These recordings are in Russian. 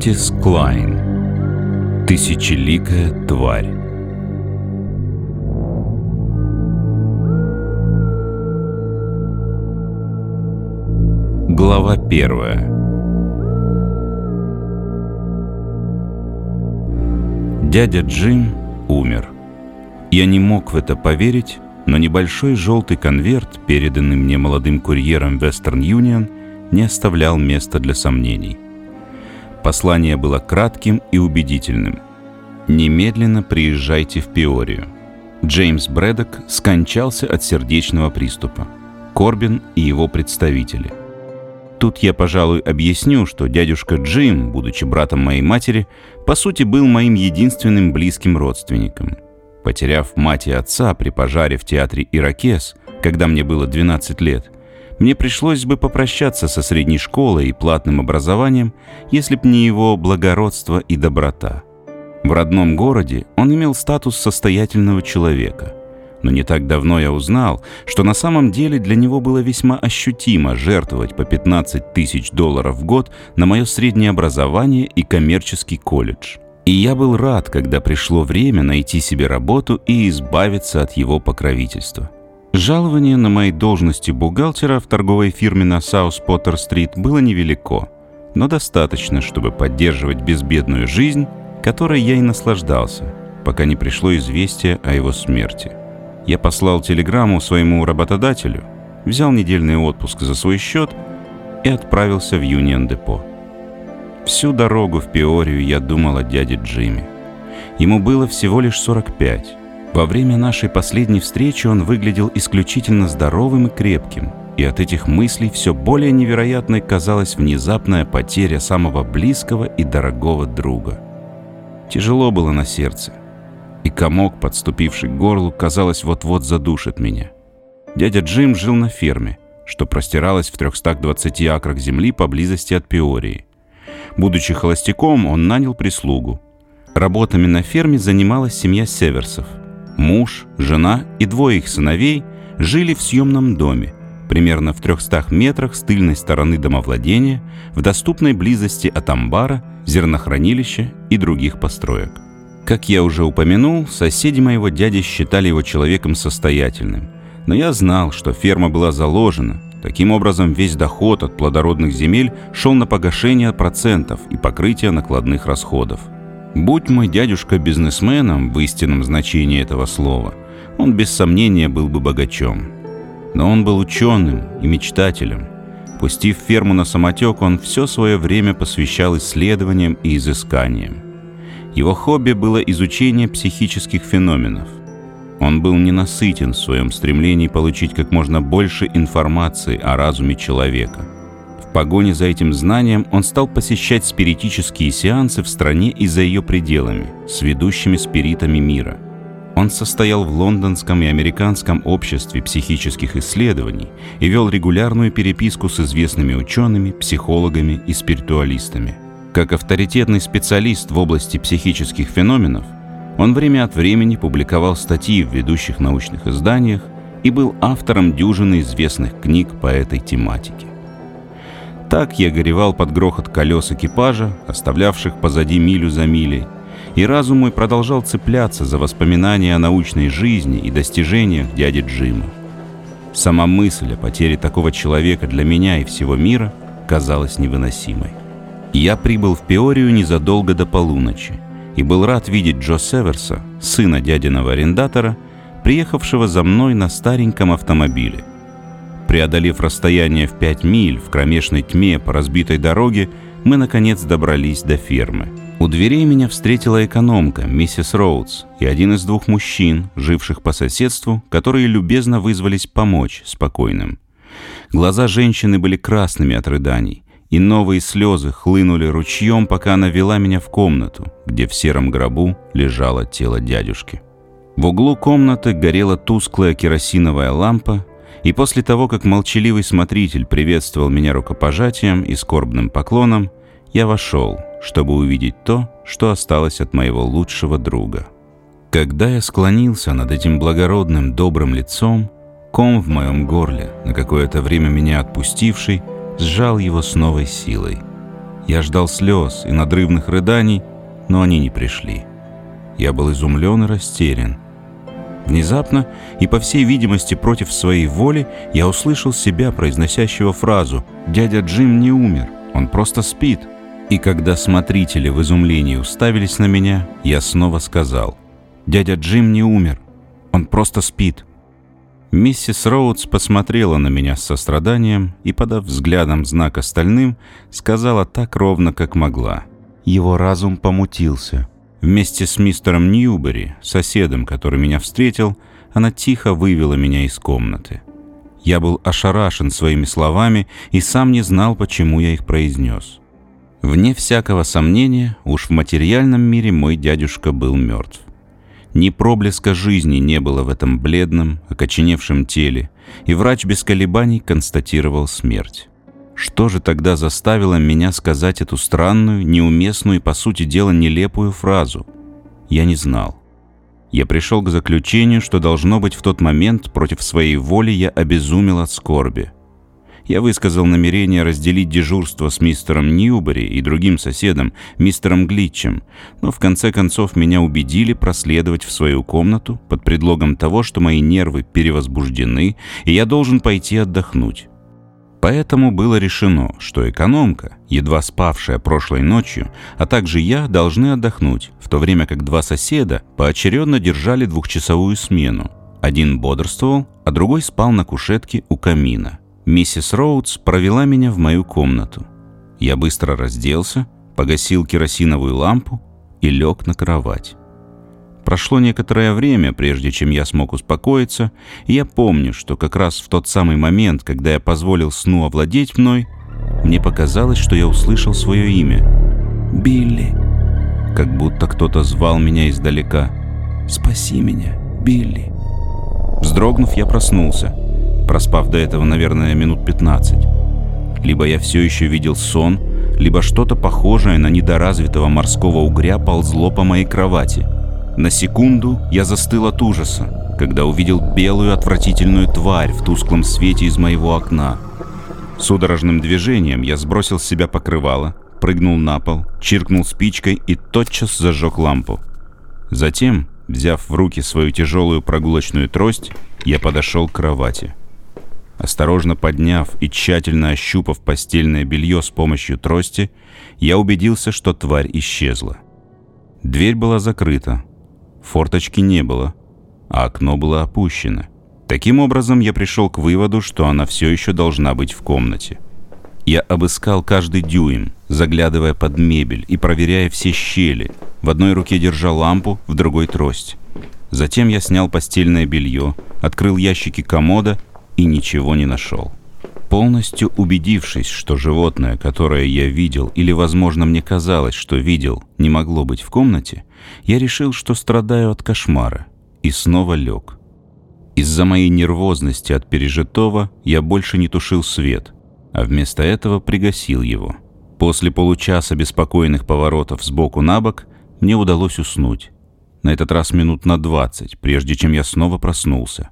Кертис Клайн Тысячеликая тварь Глава первая Дядя Джим умер. Я не мог в это поверить, но небольшой желтый конверт, переданный мне молодым курьером Western Union, не оставлял места для сомнений. Послание было кратким и убедительным. «Немедленно приезжайте в Пиорию». Джеймс Брэдок скончался от сердечного приступа. Корбин и его представители. Тут я, пожалуй, объясню, что дядюшка Джим, будучи братом моей матери, по сути был моим единственным близким родственником. Потеряв мать и отца при пожаре в театре «Иракес», когда мне было 12 лет, мне пришлось бы попрощаться со средней школой и платным образованием, если б не его благородство и доброта. В родном городе он имел статус состоятельного человека. Но не так давно я узнал, что на самом деле для него было весьма ощутимо жертвовать по 15 тысяч долларов в год на мое среднее образование и коммерческий колледж. И я был рад, когда пришло время найти себе работу и избавиться от его покровительства. Жалование на моей должности бухгалтера в торговой фирме на Саус-Поттер-стрит было невелико, но достаточно, чтобы поддерживать безбедную жизнь, которой я и наслаждался, пока не пришло известие о его смерти. Я послал телеграмму своему работодателю, взял недельный отпуск за свой счет и отправился в Юнион-депо. Всю дорогу в Пиорию я думал о дяде Джимми. Ему было всего лишь 45, во время нашей последней встречи он выглядел исключительно здоровым и крепким, и от этих мыслей все более невероятной казалась внезапная потеря самого близкого и дорогого друга. Тяжело было на сердце, и комок, подступивший к горлу, казалось, вот-вот задушит меня. Дядя Джим жил на ферме, что простиралась в 320 акрах земли поблизости от Пиории. Будучи холостяком, он нанял прислугу. Работами на ферме занималась семья Северсов – Муж, жена и двое их сыновей жили в съемном доме, примерно в 300 метрах с тыльной стороны домовладения, в доступной близости от амбара, зернохранилища и других построек. Как я уже упомянул, соседи моего дяди считали его человеком состоятельным, но я знал, что ферма была заложена, Таким образом, весь доход от плодородных земель шел на погашение процентов и покрытие накладных расходов – Будь мой дядюшка бизнесменом в истинном значении этого слова, он без сомнения был бы богачом. Но он был ученым и мечтателем. Пустив ферму на самотек, он все свое время посвящал исследованиям и изысканиям. Его хобби было изучение психических феноменов. Он был ненасытен в своем стремлении получить как можно больше информации о разуме человека – в погоне за этим знанием он стал посещать спиритические сеансы в стране и за ее пределами, с ведущими спиритами мира. Он состоял в лондонском и американском обществе психических исследований и вел регулярную переписку с известными учеными, психологами и спиритуалистами. Как авторитетный специалист в области психических феноменов, он время от времени публиковал статьи в ведущих научных изданиях и был автором дюжины известных книг по этой тематике. Так я горевал под грохот колес экипажа, оставлявших позади милю за милей, и разум мой продолжал цепляться за воспоминания о научной жизни и достижениях дяди Джима. Сама мысль о потере такого человека для меня и всего мира казалась невыносимой. Я прибыл в Пиорию незадолго до полуночи и был рад видеть Джо Северса, сына дядиного арендатора, приехавшего за мной на стареньком автомобиле. Преодолев расстояние в пять миль в кромешной тьме по разбитой дороге, мы, наконец, добрались до фермы. У дверей меня встретила экономка, миссис Роудс, и один из двух мужчин, живших по соседству, которые любезно вызвались помочь спокойным. Глаза женщины были красными от рыданий, и новые слезы хлынули ручьем, пока она вела меня в комнату, где в сером гробу лежало тело дядюшки. В углу комнаты горела тусклая керосиновая лампа, и после того, как молчаливый смотритель приветствовал меня рукопожатием и скорбным поклоном, я вошел, чтобы увидеть то, что осталось от моего лучшего друга. Когда я склонился над этим благородным, добрым лицом, ком в моем горле, на какое-то время меня отпустивший, сжал его с новой силой. Я ждал слез и надрывных рыданий, но они не пришли. Я был изумлен и растерян. Внезапно и, по всей видимости, против своей воли, я услышал себя, произносящего фразу «Дядя Джим не умер, он просто спит». И когда смотрители в изумлении уставились на меня, я снова сказал «Дядя Джим не умер, он просто спит». Миссис Роудс посмотрела на меня с состраданием и, подав взглядом знак остальным, сказала так ровно, как могла. Его разум помутился. Вместе с мистером Ньюбери, соседом, который меня встретил, она тихо вывела меня из комнаты. Я был ошарашен своими словами и сам не знал, почему я их произнес. Вне всякого сомнения, уж в материальном мире мой дядюшка был мертв. Ни проблеска жизни не было в этом бледном, окоченевшем теле, и врач без колебаний констатировал смерть. Что же тогда заставило меня сказать эту странную, неуместную и, по сути дела, нелепую фразу? Я не знал. Я пришел к заключению, что должно быть в тот момент против своей воли я обезумел от скорби. Я высказал намерение разделить дежурство с мистером Ньюбери и другим соседом, мистером Глитчем, но в конце концов меня убедили проследовать в свою комнату под предлогом того, что мои нервы перевозбуждены, и я должен пойти отдохнуть. Поэтому было решено, что экономка, едва спавшая прошлой ночью, а также я должны отдохнуть, в то время как два соседа поочередно держали двухчасовую смену. Один бодрствовал, а другой спал на кушетке у камина. Миссис Роудс провела меня в мою комнату. Я быстро разделся, погасил керосиновую лампу и лег на кровать. Прошло некоторое время, прежде чем я смог успокоиться, и я помню, что как раз в тот самый момент, когда я позволил сну овладеть мной, мне показалось, что я услышал свое имя. «Билли!» Как будто кто-то звал меня издалека. «Спаси меня, Билли!» Вздрогнув, я проснулся проспав до этого, наверное, минут 15. Либо я все еще видел сон, либо что-то похожее на недоразвитого морского угря ползло по моей кровати. На секунду я застыл от ужаса, когда увидел белую отвратительную тварь в тусклом свете из моего окна. Судорожным движением я сбросил с себя покрывало, прыгнул на пол, чиркнул спичкой и тотчас зажег лампу. Затем, взяв в руки свою тяжелую прогулочную трость, я подошел к кровати. Осторожно подняв и тщательно ощупав постельное белье с помощью трости, я убедился, что тварь исчезла. Дверь была закрыта, форточки не было, а окно было опущено. Таким образом, я пришел к выводу, что она все еще должна быть в комнате. Я обыскал каждый дюйм, заглядывая под мебель и проверяя все щели. В одной руке держа лампу, в другой трость. Затем я снял постельное белье, открыл ящики комода и ничего не нашел. Полностью убедившись, что животное, которое я видел, или, возможно, мне казалось, что видел, не могло быть в комнате, я решил, что страдаю от кошмара, и снова лег. Из-за моей нервозности от пережитого я больше не тушил свет, а вместо этого пригасил его. После получаса беспокойных поворотов сбоку на бок мне удалось уснуть. На этот раз минут на двадцать, прежде чем я снова проснулся.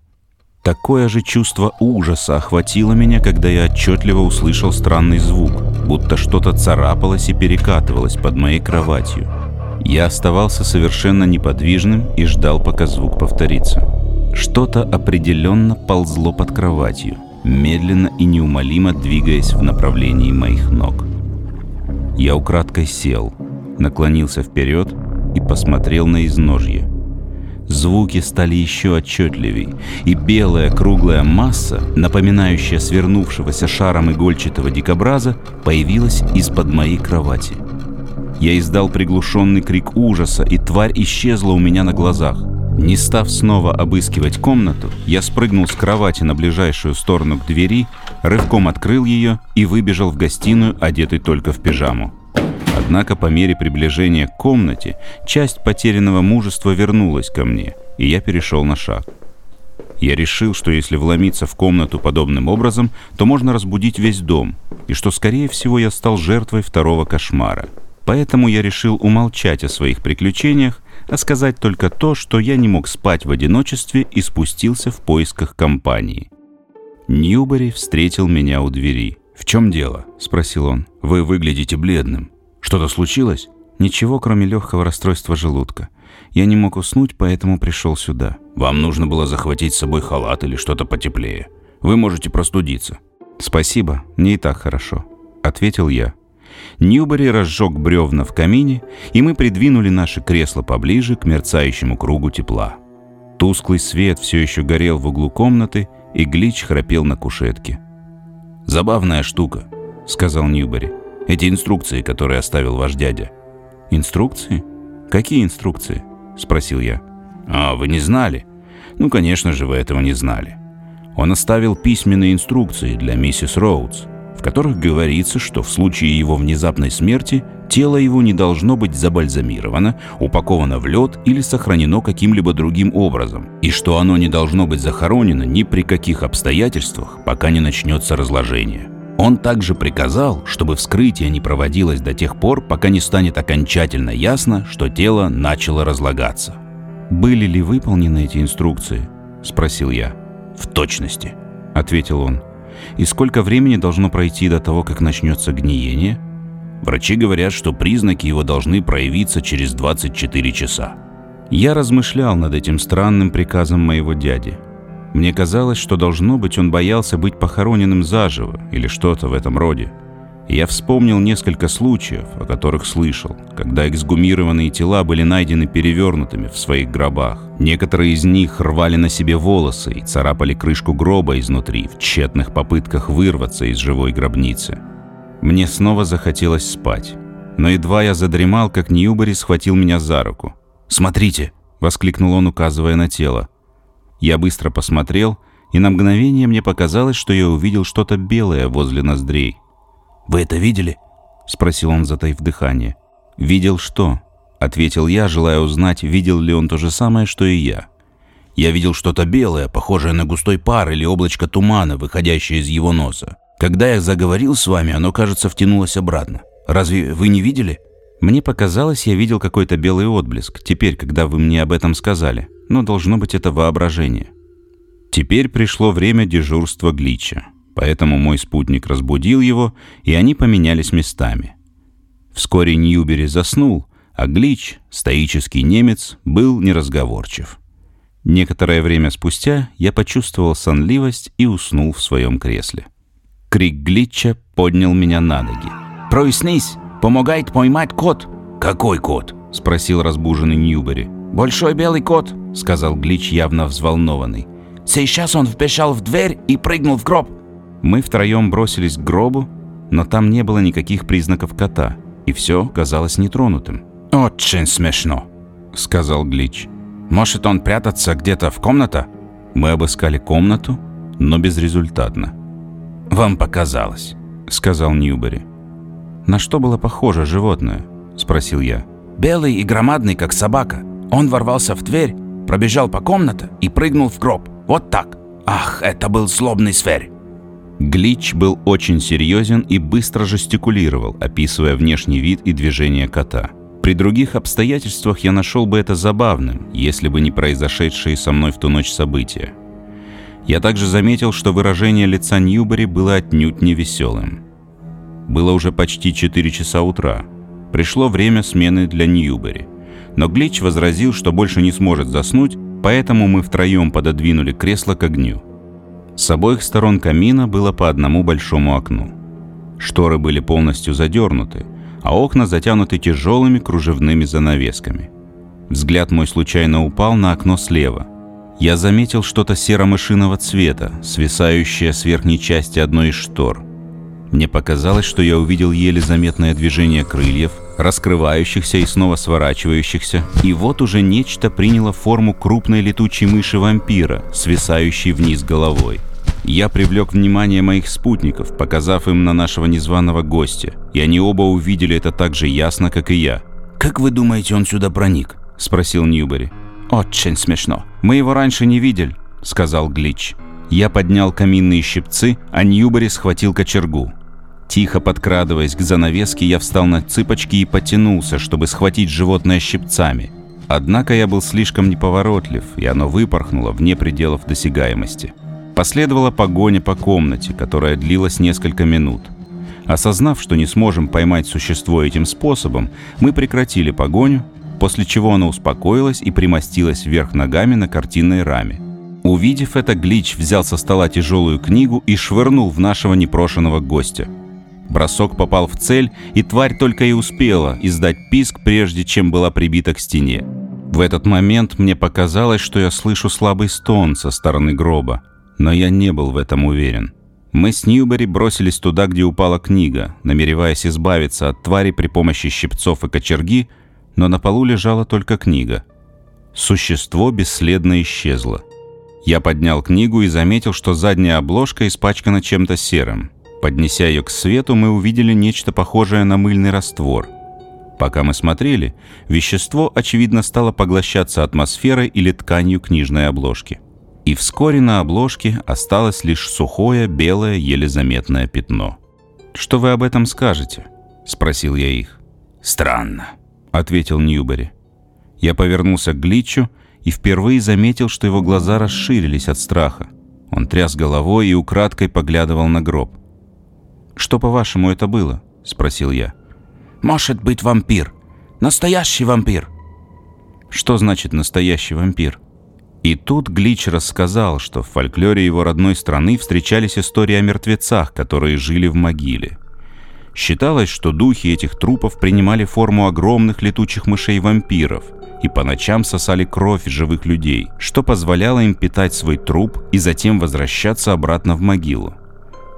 Такое же чувство ужаса охватило меня, когда я отчетливо услышал странный звук, будто что-то царапалось и перекатывалось под моей кроватью. Я оставался совершенно неподвижным и ждал, пока звук повторится. Что-то определенно ползло под кроватью, медленно и неумолимо двигаясь в направлении моих ног. Я украдкой сел, наклонился вперед и посмотрел на изножье – Звуки стали еще отчетливей, и белая круглая масса, напоминающая свернувшегося шаром игольчатого дикобраза, появилась из-под моей кровати. Я издал приглушенный крик ужаса, и тварь исчезла у меня на глазах. Не став снова обыскивать комнату, я спрыгнул с кровати на ближайшую сторону к двери, рывком открыл ее и выбежал в гостиную, одетый только в пижаму. Однако по мере приближения к комнате часть потерянного мужества вернулась ко мне, и я перешел на шаг. Я решил, что если вломиться в комнату подобным образом, то можно разбудить весь дом, и что, скорее всего, я стал жертвой второго кошмара. Поэтому я решил умолчать о своих приключениях, а сказать только то, что я не мог спать в одиночестве и спустился в поисках компании. Ньюбери встретил меня у двери «В чем дело?» – спросил он. «Вы выглядите бледным. Что-то случилось?» «Ничего, кроме легкого расстройства желудка. Я не мог уснуть, поэтому пришел сюда». «Вам нужно было захватить с собой халат или что-то потеплее. Вы можете простудиться». «Спасибо, мне и так хорошо», — ответил я. Ньюбери разжег бревна в камине, и мы придвинули наши кресла поближе к мерцающему кругу тепла. Тусклый свет все еще горел в углу комнаты, и Глич храпел на кушетке. «Забавная штука», — сказал Ньюбери. «Эти инструкции, которые оставил ваш дядя». «Инструкции? Какие инструкции?» — спросил я. «А, вы не знали?» «Ну, конечно же, вы этого не знали. Он оставил письменные инструкции для миссис Роудс, в которых говорится, что в случае его внезапной смерти тело его не должно быть забальзамировано, упаковано в лед или сохранено каким-либо другим образом, и что оно не должно быть захоронено ни при каких обстоятельствах, пока не начнется разложение. Он также приказал, чтобы вскрытие не проводилось до тех пор, пока не станет окончательно ясно, что тело начало разлагаться. «Были ли выполнены эти инструкции?» – спросил я. «В точности», – ответил он. И сколько времени должно пройти до того, как начнется гниение? Врачи говорят, что признаки его должны проявиться через 24 часа. Я размышлял над этим странным приказом моего дяди. Мне казалось, что должно быть он боялся быть похороненным заживо или что-то в этом роде. Я вспомнил несколько случаев, о которых слышал, когда эксгумированные тела были найдены перевернутыми в своих гробах. Некоторые из них рвали на себе волосы и царапали крышку гроба изнутри в тщетных попытках вырваться из живой гробницы. Мне снова захотелось спать. Но едва я задремал, как Ньюбери схватил меня за руку. «Смотрите!» — воскликнул он, указывая на тело. Я быстро посмотрел, и на мгновение мне показалось, что я увидел что-то белое возле ноздрей — вы это видели?» — спросил он, затаив дыхание. «Видел что?» — ответил я, желая узнать, видел ли он то же самое, что и я. «Я видел что-то белое, похожее на густой пар или облачко тумана, выходящее из его носа. Когда я заговорил с вами, оно, кажется, втянулось обратно. Разве вы не видели?» Мне показалось, я видел какой-то белый отблеск, теперь, когда вы мне об этом сказали. Но должно быть это воображение. Теперь пришло время дежурства Глича поэтому мой спутник разбудил его, и они поменялись местами. Вскоре Ньюбери заснул, а Глич, стоический немец, был неразговорчив. Некоторое время спустя я почувствовал сонливость и уснул в своем кресле. Крик Глича поднял меня на ноги. «Прояснись! Помогает поймать кот!» «Какой кот?» — спросил разбуженный Ньюбери. «Большой белый кот», — сказал Глич, явно взволнованный. «Сейчас он вбежал в дверь и прыгнул в гроб. Мы втроем бросились к гробу, но там не было никаких признаков кота, и все казалось нетронутым. «Очень смешно», — сказал Глич. «Может, он прятаться где-то в комната?» Мы обыскали комнату, но безрезультатно. «Вам показалось», — сказал Ньюбери. «На что было похоже животное?» — спросил я. «Белый и громадный, как собака. Он ворвался в дверь, пробежал по комнате и прыгнул в гроб. Вот так. Ах, это был злобный зверь. Глич был очень серьезен и быстро жестикулировал, описывая внешний вид и движение кота. При других обстоятельствах я нашел бы это забавным, если бы не произошедшие со мной в ту ночь события. Я также заметил, что выражение лица Ньюбери было отнюдь не веселым. Было уже почти 4 часа утра. Пришло время смены для Ньюбери. Но Глич возразил, что больше не сможет заснуть, поэтому мы втроем пододвинули кресло к огню. С обоих сторон камина было по одному большому окну. Шторы были полностью задернуты, а окна затянуты тяжелыми кружевными занавесками. Взгляд мой случайно упал на окно слева. Я заметил что-то серо-мышиного цвета, свисающее с верхней части одной из штор. Мне показалось, что я увидел еле заметное движение крыльев, раскрывающихся и снова сворачивающихся, и вот уже нечто приняло форму крупной летучей мыши-вампира, свисающей вниз головой. Я привлек внимание моих спутников, показав им на нашего незваного гостя, и они оба увидели это так же ясно, как и я. «Как вы думаете, он сюда проник?» – спросил Ньюбери. «Очень смешно. Мы его раньше не видели», – сказал Глич. Я поднял каминные щипцы, а Ньюбери схватил кочергу. Тихо подкрадываясь к занавеске, я встал на цыпочки и потянулся, чтобы схватить животное щипцами. Однако я был слишком неповоротлив, и оно выпорхнуло вне пределов досягаемости. Последовала погоня по комнате, которая длилась несколько минут. Осознав, что не сможем поймать существо этим способом, мы прекратили погоню, после чего оно успокоилось и примостилось вверх ногами на картинной раме. Увидев это, Глич взял со стола тяжелую книгу и швырнул в нашего непрошенного гостя. Бросок попал в цель, и тварь только и успела издать писк, прежде чем была прибита к стене. В этот момент мне показалось, что я слышу слабый стон со стороны гроба, но я не был в этом уверен. Мы с Ньюбери бросились туда, где упала книга, намереваясь избавиться от твари при помощи щипцов и кочерги, но на полу лежала только книга. Существо бесследно исчезло. Я поднял книгу и заметил, что задняя обложка испачкана чем-то серым. Поднеся ее к свету, мы увидели нечто похожее на мыльный раствор. Пока мы смотрели, вещество, очевидно, стало поглощаться атмосферой или тканью книжной обложки. И вскоре на обложке осталось лишь сухое, белое, еле заметное пятно. «Что вы об этом скажете?» — спросил я их. «Странно», — ответил Ньюбери. Я повернулся к Гличу и впервые заметил, что его глаза расширились от страха. Он тряс головой и украдкой поглядывал на гроб. «Что, по-вашему, это было?» — спросил я. «Может быть вампир. Настоящий вампир». «Что значит настоящий вампир?» И тут Глич рассказал, что в фольклоре его родной страны встречались истории о мертвецах, которые жили в могиле. Считалось, что духи этих трупов принимали форму огромных летучих мышей-вампиров и по ночам сосали кровь живых людей, что позволяло им питать свой труп и затем возвращаться обратно в могилу.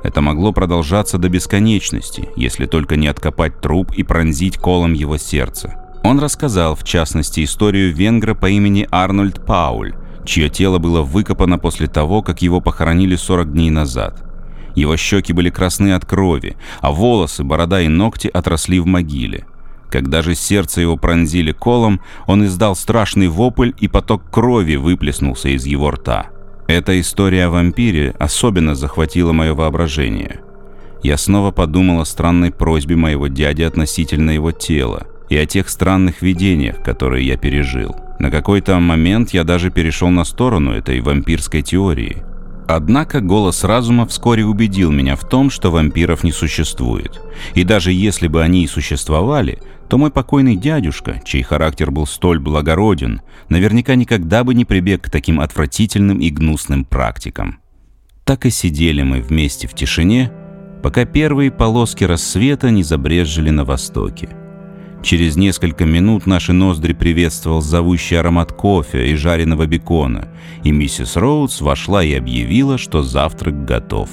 Это могло продолжаться до бесконечности, если только не откопать труп и пронзить колом его сердце. Он рассказал, в частности, историю венгра по имени Арнольд Пауль, чье тело было выкопано после того, как его похоронили 40 дней назад. Его щеки были красны от крови, а волосы, борода и ногти отросли в могиле. Когда же сердце его пронзили колом, он издал страшный вопль, и поток крови выплеснулся из его рта. Эта история о вампире особенно захватила мое воображение. Я снова подумал о странной просьбе моего дяди относительно его тела и о тех странных видениях, которые я пережил. На какой-то момент я даже перешел на сторону этой вампирской теории. Однако голос разума вскоре убедил меня в том, что вампиров не существует. И даже если бы они и существовали, то мой покойный дядюшка, чей характер был столь благороден, наверняка никогда бы не прибег к таким отвратительным и гнусным практикам. Так и сидели мы вместе в тишине, пока первые полоски рассвета не забрезжили на востоке. Через несколько минут наши ноздри приветствовал зовущий аромат кофе и жареного бекона, и миссис Роудс вошла и объявила, что завтрак готов.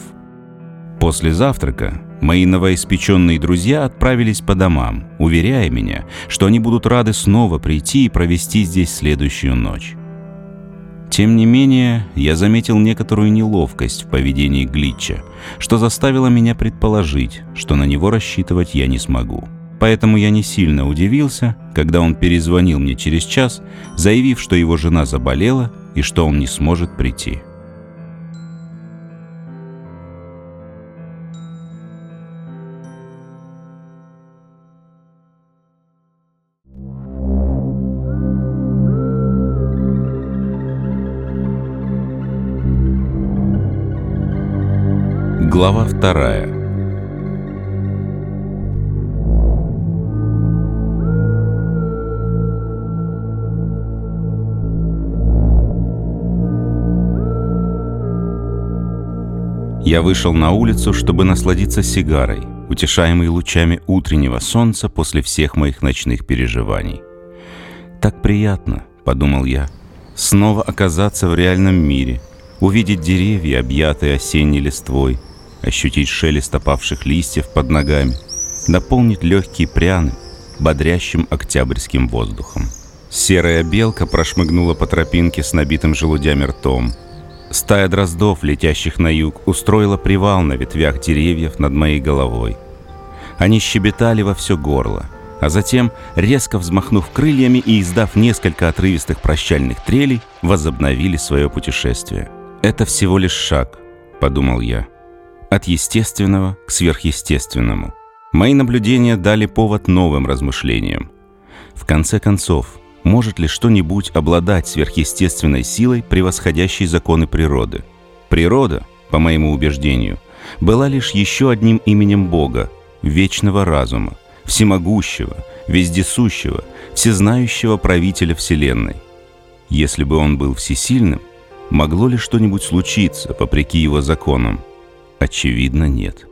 После завтрака Мои новоиспеченные друзья отправились по домам, уверяя меня, что они будут рады снова прийти и провести здесь следующую ночь. Тем не менее, я заметил некоторую неловкость в поведении Глитча, что заставило меня предположить, что на него рассчитывать я не смогу. Поэтому я не сильно удивился, когда он перезвонил мне через час, заявив, что его жена заболела и что он не сможет прийти. Глава вторая Я вышел на улицу, чтобы насладиться сигарой, утешаемый лучами утреннего солнца после всех моих ночных переживаний. «Так приятно», — подумал я, — «снова оказаться в реальном мире, увидеть деревья, объятые осенней листвой, ощутить шелест опавших листьев под ногами, наполнить легкие пряным, бодрящим октябрьским воздухом. Серая белка прошмыгнула по тропинке с набитым желудями ртом. Стая дроздов, летящих на юг, устроила привал на ветвях деревьев над моей головой. Они щебетали во все горло, а затем, резко взмахнув крыльями и издав несколько отрывистых прощальных трелей, возобновили свое путешествие. «Это всего лишь шаг», — подумал я от естественного к сверхъестественному. Мои наблюдения дали повод новым размышлениям. В конце концов, может ли что-нибудь обладать сверхъестественной силой, превосходящей законы природы? Природа, по моему убеждению, была лишь еще одним именем Бога, вечного разума, всемогущего, вездесущего, всезнающего правителя Вселенной. Если бы он был всесильным, могло ли что-нибудь случиться, вопреки его законам? Очевидно, нет.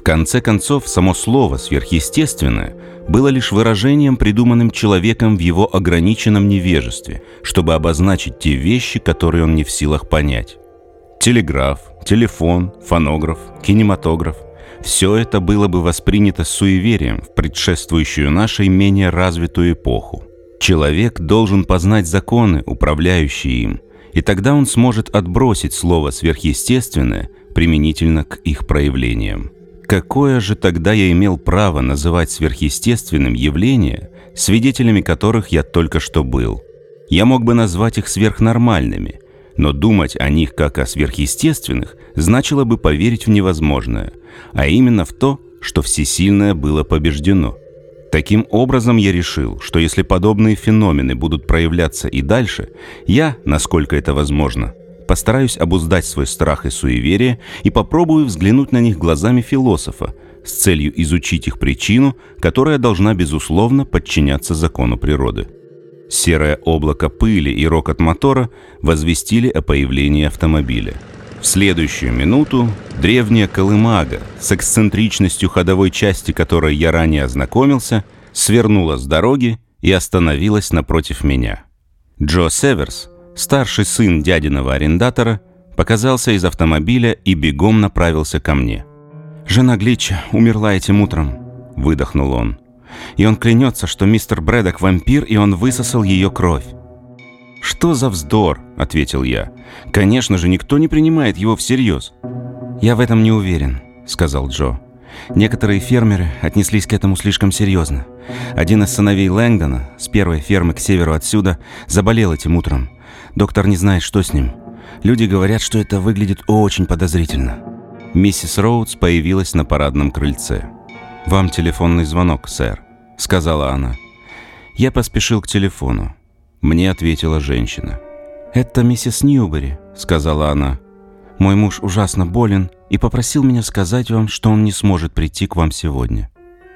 В конце концов, само слово «сверхъестественное» было лишь выражением, придуманным человеком в его ограниченном невежестве, чтобы обозначить те вещи, которые он не в силах понять. Телеграф, телефон, фонограф, кинематограф – все это было бы воспринято с суеверием в предшествующую нашей менее развитую эпоху. Человек должен познать законы, управляющие им, и тогда он сможет отбросить слово «сверхъестественное» применительно к их проявлениям. Какое же тогда я имел право называть сверхъестественным явления, свидетелями которых я только что был? Я мог бы назвать их сверхнормальными, но думать о них как о сверхъестественных значило бы поверить в невозможное, а именно в то, что всесильное было побеждено. Таким образом, я решил, что если подобные феномены будут проявляться и дальше, я, насколько это возможно, постараюсь обуздать свой страх и суеверие и попробую взглянуть на них глазами философа с целью изучить их причину, которая должна, безусловно, подчиняться закону природы. Серое облако пыли и рокот мотора возвестили о появлении автомобиля. В следующую минуту древняя колымага, с эксцентричностью ходовой части которой я ранее ознакомился, свернула с дороги и остановилась напротив меня. Джо Северс, Старший сын дядиного арендатора показался из автомобиля и бегом направился ко мне. «Жена Глича умерла этим утром», — выдохнул он. «И он клянется, что мистер Брэдок вампир, и он высосал ее кровь». «Что за вздор?» — ответил я. «Конечно же, никто не принимает его всерьез». «Я в этом не уверен», — сказал Джо. Некоторые фермеры отнеслись к этому слишком серьезно. Один из сыновей Лэнгдона, с первой фермы к северу отсюда, заболел этим утром. Доктор не знает, что с ним. Люди говорят, что это выглядит очень подозрительно. Миссис Роудс появилась на парадном крыльце. «Вам телефонный звонок, сэр», — сказала она. Я поспешил к телефону. Мне ответила женщина. «Это миссис Ньюбери», — сказала она. «Мой муж ужасно болен и попросил меня сказать вам, что он не сможет прийти к вам сегодня».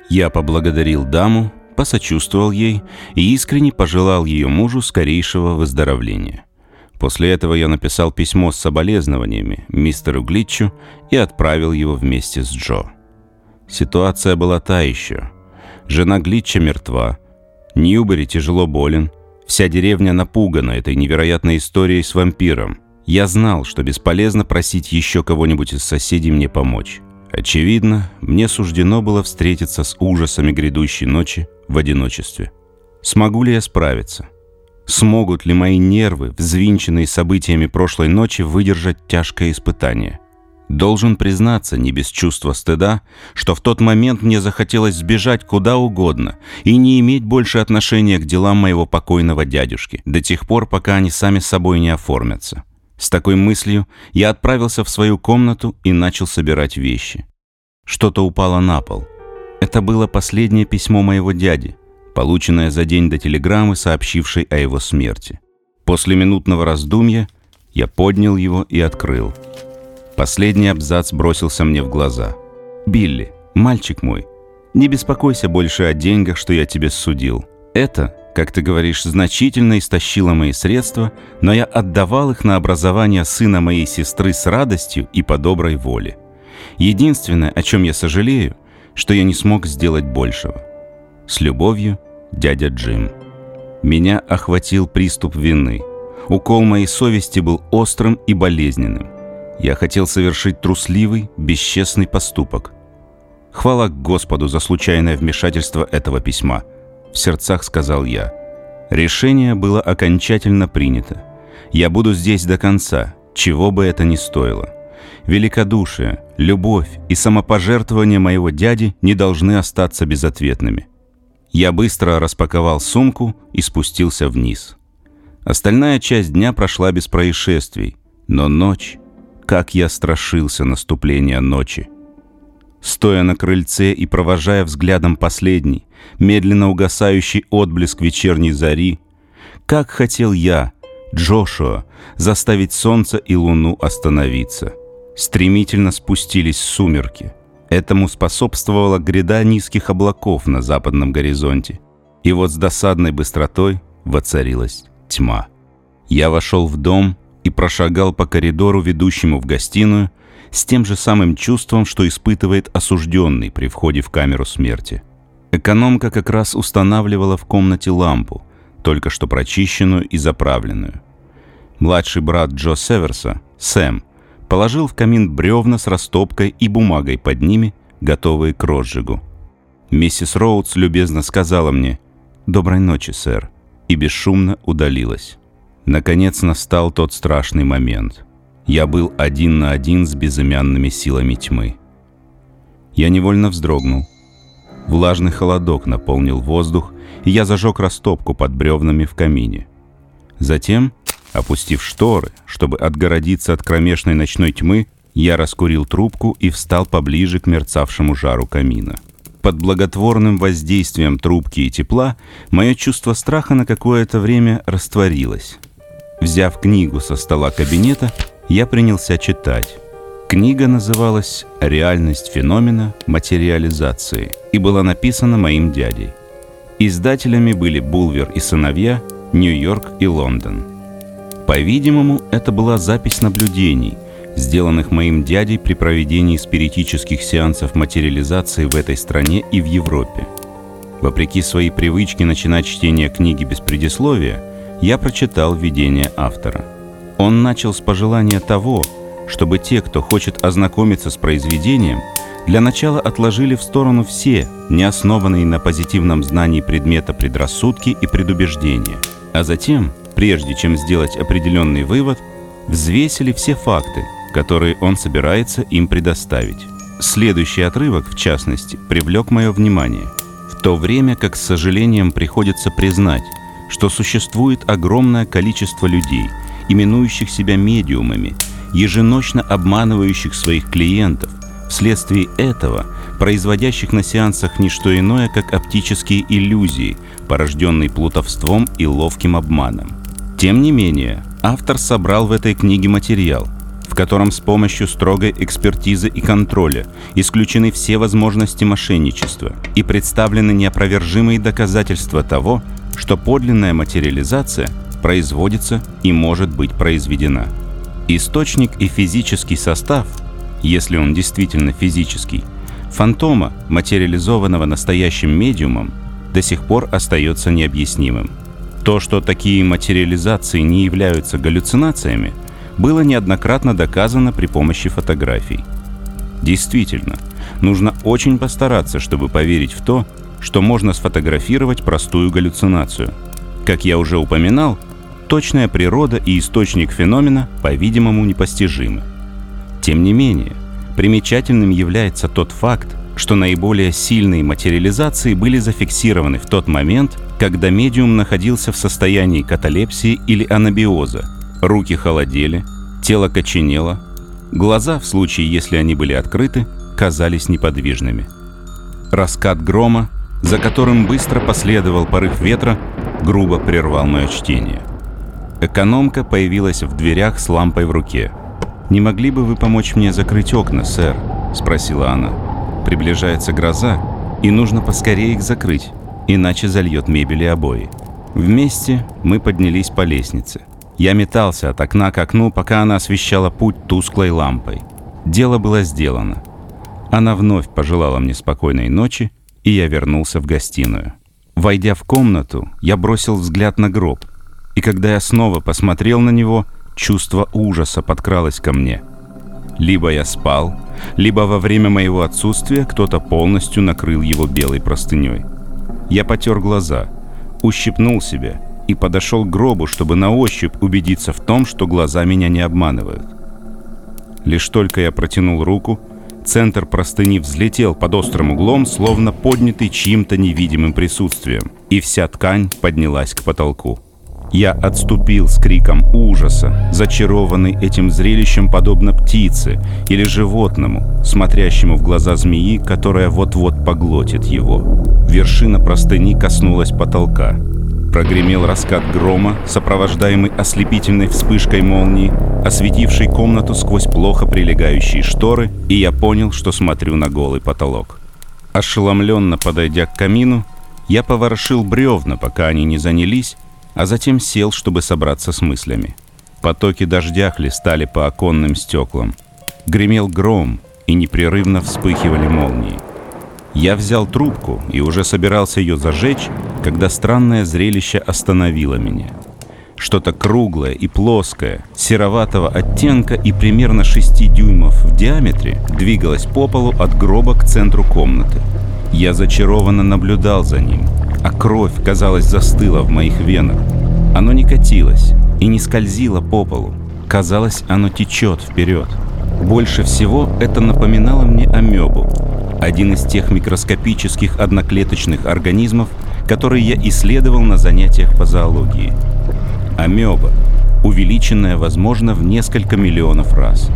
Я поблагодарил даму, посочувствовал ей и искренне пожелал ее мужу скорейшего выздоровления. После этого я написал письмо с соболезнованиями мистеру Глитчу и отправил его вместе с Джо. Ситуация была та еще. Жена Глитча мертва, Ньюбери тяжело болен, вся деревня напугана этой невероятной историей с вампиром. Я знал, что бесполезно просить еще кого-нибудь из соседей мне помочь. Очевидно, мне суждено было встретиться с ужасами грядущей ночи в одиночестве. Смогу ли я справиться? Смогут ли мои нервы, взвинченные событиями прошлой ночи, выдержать тяжкое испытание? Должен признаться, не без чувства стыда, что в тот момент мне захотелось сбежать куда угодно и не иметь больше отношения к делам моего покойного дядюшки, до тех пор, пока они сами собой не оформятся. С такой мыслью я отправился в свою комнату и начал собирать вещи. Что-то упало на пол. Это было последнее письмо моего дяди, полученное за день до телеграммы, сообщившей о его смерти. После минутного раздумья я поднял его и открыл. Последний абзац бросился мне в глаза. «Билли, мальчик мой, не беспокойся больше о деньгах, что я тебе судил. Это как ты говоришь, значительно истощила мои средства, но я отдавал их на образование сына моей сестры с радостью и по доброй воле. Единственное, о чем я сожалею, что я не смог сделать большего. С любовью, дядя Джим. Меня охватил приступ вины. Укол моей совести был острым и болезненным. Я хотел совершить трусливый, бесчестный поступок. Хвала Господу за случайное вмешательство этого письма – в сердцах сказал я. Решение было окончательно принято. Я буду здесь до конца, чего бы это ни стоило. Великодушие, любовь и самопожертвование моего дяди не должны остаться безответными. Я быстро распаковал сумку и спустился вниз. Остальная часть дня прошла без происшествий, но ночь, как я страшился наступления ночи. Стоя на крыльце и провожая взглядом последний, медленно угасающий отблеск вечерней зари, как хотел я, Джошуа, заставить солнце и луну остановиться. Стремительно спустились сумерки. Этому способствовала гряда низких облаков на западном горизонте. И вот с досадной быстротой воцарилась тьма. Я вошел в дом и прошагал по коридору, ведущему в гостиную, с тем же самым чувством, что испытывает осужденный при входе в камеру смерти. Экономка как раз устанавливала в комнате лампу, только что прочищенную и заправленную. Младший брат Джо Северса, Сэм, положил в камин бревна с растопкой и бумагой под ними, готовые к розжигу. Миссис Роудс любезно сказала мне «Доброй ночи, сэр», и бесшумно удалилась. Наконец настал тот страшный момент. Я был один на один с безымянными силами тьмы. Я невольно вздрогнул. Влажный холодок наполнил воздух, и я зажег растопку под бревнами в камине. Затем, опустив шторы, чтобы отгородиться от кромешной ночной тьмы, я раскурил трубку и встал поближе к мерцавшему жару камина. Под благотворным воздействием трубки и тепла мое чувство страха на какое-то время растворилось. Взяв книгу со стола кабинета, я принялся читать. Книга называлась «Реальность феномена материализации» и была написана моим дядей. Издателями были Булвер и сыновья, Нью-Йорк и Лондон. По-видимому, это была запись наблюдений, сделанных моим дядей при проведении спиритических сеансов материализации в этой стране и в Европе. Вопреки своей привычке начинать чтение книги без предисловия, я прочитал введение автора. Он начал с пожелания того, чтобы те, кто хочет ознакомиться с произведением, для начала отложили в сторону все не основанные на позитивном знании предмета предрассудки и предубеждения, а затем, прежде чем сделать определенный вывод, взвесили все факты, которые он собирается им предоставить. Следующий отрывок, в частности, привлек мое внимание, в то время как с сожалением приходится признать, что существует огромное количество людей, именующих себя медиумами, еженочно обманывающих своих клиентов, вследствие этого производящих на сеансах не что иное, как оптические иллюзии, порожденные плутовством и ловким обманом. Тем не менее, автор собрал в этой книге материал, в котором с помощью строгой экспертизы и контроля исключены все возможности мошенничества и представлены неопровержимые доказательства того, что подлинная материализация производится и может быть произведена. Источник и физический состав, если он действительно физический, фантома, материализованного настоящим медиумом, до сих пор остается необъяснимым. То, что такие материализации не являются галлюцинациями – было неоднократно доказано при помощи фотографий. Действительно, нужно очень постараться, чтобы поверить в то, что можно сфотографировать простую галлюцинацию. Как я уже упоминал, точная природа и источник феномена, по-видимому, непостижимы. Тем не менее, примечательным является тот факт, что наиболее сильные материализации были зафиксированы в тот момент, когда медиум находился в состоянии каталепсии или анабиоза, Руки холодели, тело коченело, глаза, в случае, если они были открыты, казались неподвижными. Раскат грома, за которым быстро последовал порыв ветра, грубо прервал мое чтение. Экономка появилась в дверях с лампой в руке. «Не могли бы вы помочь мне закрыть окна, сэр?» – спросила она. «Приближается гроза, и нужно поскорее их закрыть, иначе зальет мебель и обои». Вместе мы поднялись по лестнице – я метался от окна к окну, пока она освещала путь тусклой лампой. Дело было сделано. Она вновь пожелала мне спокойной ночи, и я вернулся в гостиную. Войдя в комнату, я бросил взгляд на гроб, и когда я снова посмотрел на него, чувство ужаса подкралось ко мне. Либо я спал, либо во время моего отсутствия кто-то полностью накрыл его белой простыней. Я потер глаза, ущипнул себя — и подошел к гробу, чтобы на ощупь убедиться в том, что глаза меня не обманывают. Лишь только я протянул руку, центр простыни взлетел под острым углом, словно поднятый чьим-то невидимым присутствием, и вся ткань поднялась к потолку. Я отступил с криком ужаса, зачарованный этим зрелищем подобно птице или животному, смотрящему в глаза змеи, которая вот-вот поглотит его. Вершина простыни коснулась потолка. Прогремел раскат грома, сопровождаемый ослепительной вспышкой молнии, осветившей комнату сквозь плохо прилегающие шторы, и я понял, что смотрю на голый потолок. Ошеломленно подойдя к камину, я поворошил бревна, пока они не занялись, а затем сел, чтобы собраться с мыслями. Потоки дождя хлестали по оконным стеклам. Гремел гром, и непрерывно вспыхивали молнии. Я взял трубку и уже собирался ее зажечь, когда странное зрелище остановило меня. Что-то круглое и плоское, сероватого оттенка и примерно 6 дюймов в диаметре двигалось по полу от гроба к центру комнаты. Я зачарованно наблюдал за ним, а кровь, казалось, застыла в моих венах. Оно не катилось, и не скользило по полу. Казалось, оно течет вперед. Больше всего это напоминало мне амебу, один из тех микроскопических одноклеточных организмов, которые я исследовал на занятиях по зоологии. Амеба, увеличенная, возможно, в несколько миллионов раз.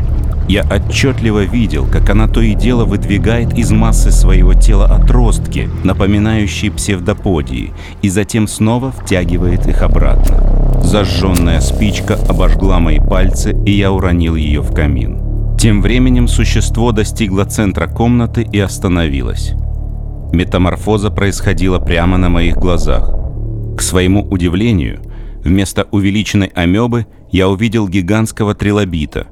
Я отчетливо видел, как она то и дело выдвигает из массы своего тела отростки, напоминающие псевдоподии, и затем снова втягивает их обратно. Зажженная спичка обожгла мои пальцы, и я уронил ее в камин. Тем временем существо достигло центра комнаты и остановилось. Метаморфоза происходила прямо на моих глазах. К своему удивлению, вместо увеличенной амебы я увидел гигантского трилобита.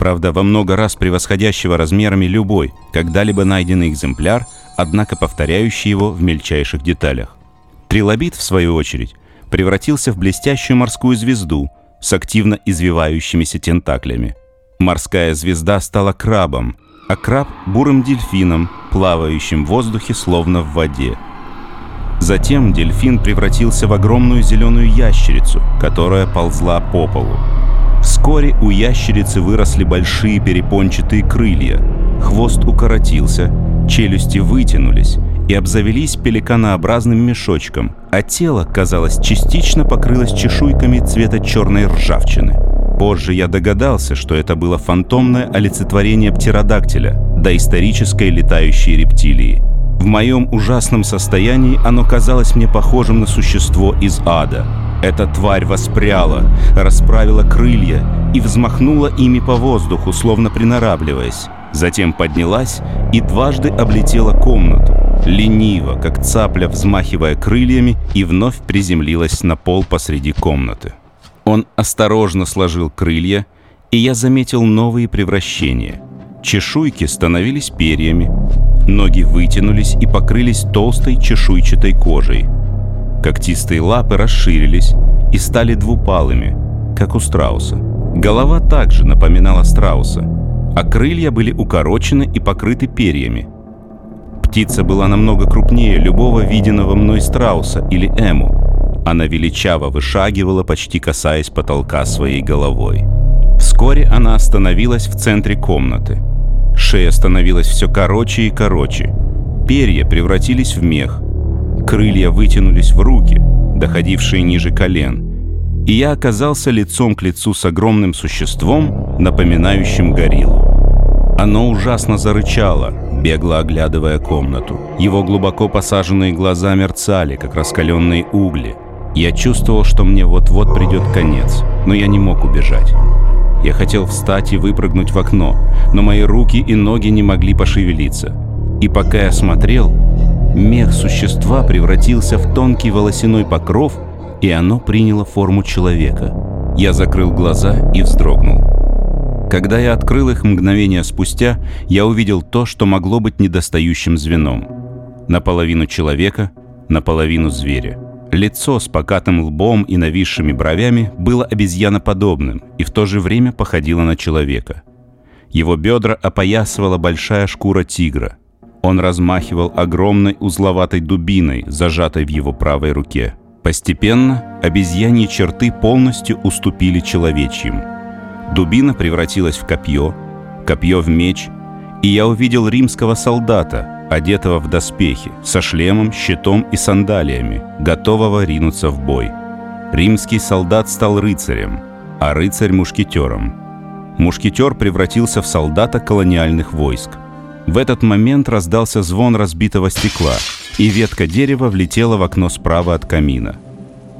Правда, во много раз превосходящего размерами любой, когда-либо найденный экземпляр, однако повторяющий его в мельчайших деталях. Трилобит, в свою очередь, превратился в блестящую морскую звезду с активно извивающимися тентаклями. Морская звезда стала крабом, а краб — бурым дельфином, плавающим в воздухе словно в воде. Затем дельфин превратился в огромную зеленую ящерицу, которая ползла по полу. Вскоре у ящерицы выросли большие перепончатые крылья, хвост укоротился, челюсти вытянулись, и обзавелись пеликанообразным мешочком, а тело, казалось, частично покрылось чешуйками цвета черной ржавчины. Позже я догадался, что это было фантомное олицетворение птеродактиля, доисторической летающей рептилии. В моем ужасном состоянии оно казалось мне похожим на существо из ада. Эта тварь воспряла, расправила крылья и взмахнула ими по воздуху, словно приноравливаясь. Затем поднялась и дважды облетела комнату, лениво, как цапля, взмахивая крыльями, и вновь приземлилась на пол посреди комнаты. Он осторожно сложил крылья, и я заметил новые превращения. Чешуйки становились перьями, ноги вытянулись и покрылись толстой чешуйчатой кожей. Когтистые лапы расширились и стали двупалыми, как у страуса. Голова также напоминала страуса, а крылья были укорочены и покрыты перьями – Птица была намного крупнее любого виденного мной страуса или эму. Она величаво вышагивала, почти касаясь потолка своей головой. Вскоре она остановилась в центре комнаты. Шея становилась все короче и короче. Перья превратились в мех. Крылья вытянулись в руки, доходившие ниже колен. И я оказался лицом к лицу с огромным существом, напоминающим гориллу. Оно ужасно зарычало, бегло оглядывая комнату. Его глубоко посаженные глаза мерцали, как раскаленные угли. Я чувствовал, что мне вот-вот придет конец, но я не мог убежать. Я хотел встать и выпрыгнуть в окно, но мои руки и ноги не могли пошевелиться. И пока я смотрел, мех существа превратился в тонкий волосяной покров, и оно приняло форму человека. Я закрыл глаза и вздрогнул. Когда я открыл их мгновение спустя, я увидел то, что могло быть недостающим звеном. Наполовину человека, наполовину зверя. Лицо с покатым лбом и нависшими бровями было обезьяноподобным и в то же время походило на человека. Его бедра опоясывала большая шкура тигра. Он размахивал огромной узловатой дубиной, зажатой в его правой руке. Постепенно обезьяньи черты полностью уступили человечьим – Дубина превратилась в копье, копье в меч, и я увидел римского солдата, одетого в доспехи, со шлемом, щитом и сандалиями, готового ринуться в бой. Римский солдат стал рыцарем, а рыцарь — мушкетером. Мушкетер превратился в солдата колониальных войск. В этот момент раздался звон разбитого стекла, и ветка дерева влетела в окно справа от камина.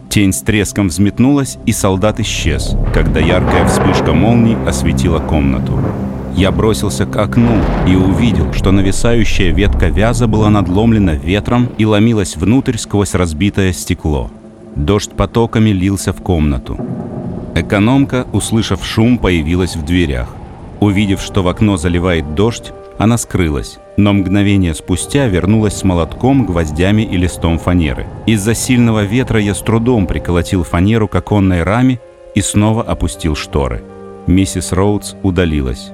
Тень с треском взметнулась, и солдат исчез, когда яркая вспышка молний осветила комнату. Я бросился к окну и увидел, что нависающая ветка вяза была надломлена ветром и ломилась внутрь сквозь разбитое стекло. Дождь потоками лился в комнату. Экономка, услышав шум, появилась в дверях. Увидев, что в окно заливает дождь, она скрылась, но мгновение спустя вернулась с молотком, гвоздями и листом фанеры. Из-за сильного ветра я с трудом приколотил фанеру к оконной раме и снова опустил шторы. Миссис Роудс удалилась.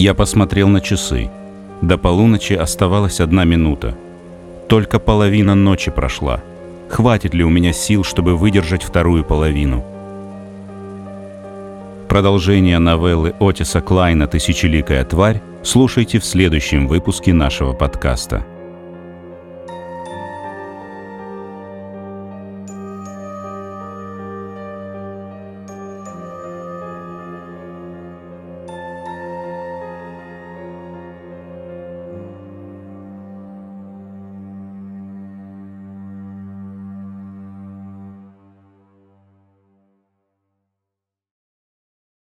Я посмотрел на часы. До полуночи оставалась одна минута. Только половина ночи прошла. Хватит ли у меня сил, чтобы выдержать вторую половину? Продолжение новеллы Отиса Клайна «Тысячеликая тварь» слушайте в следующем выпуске нашего подкаста.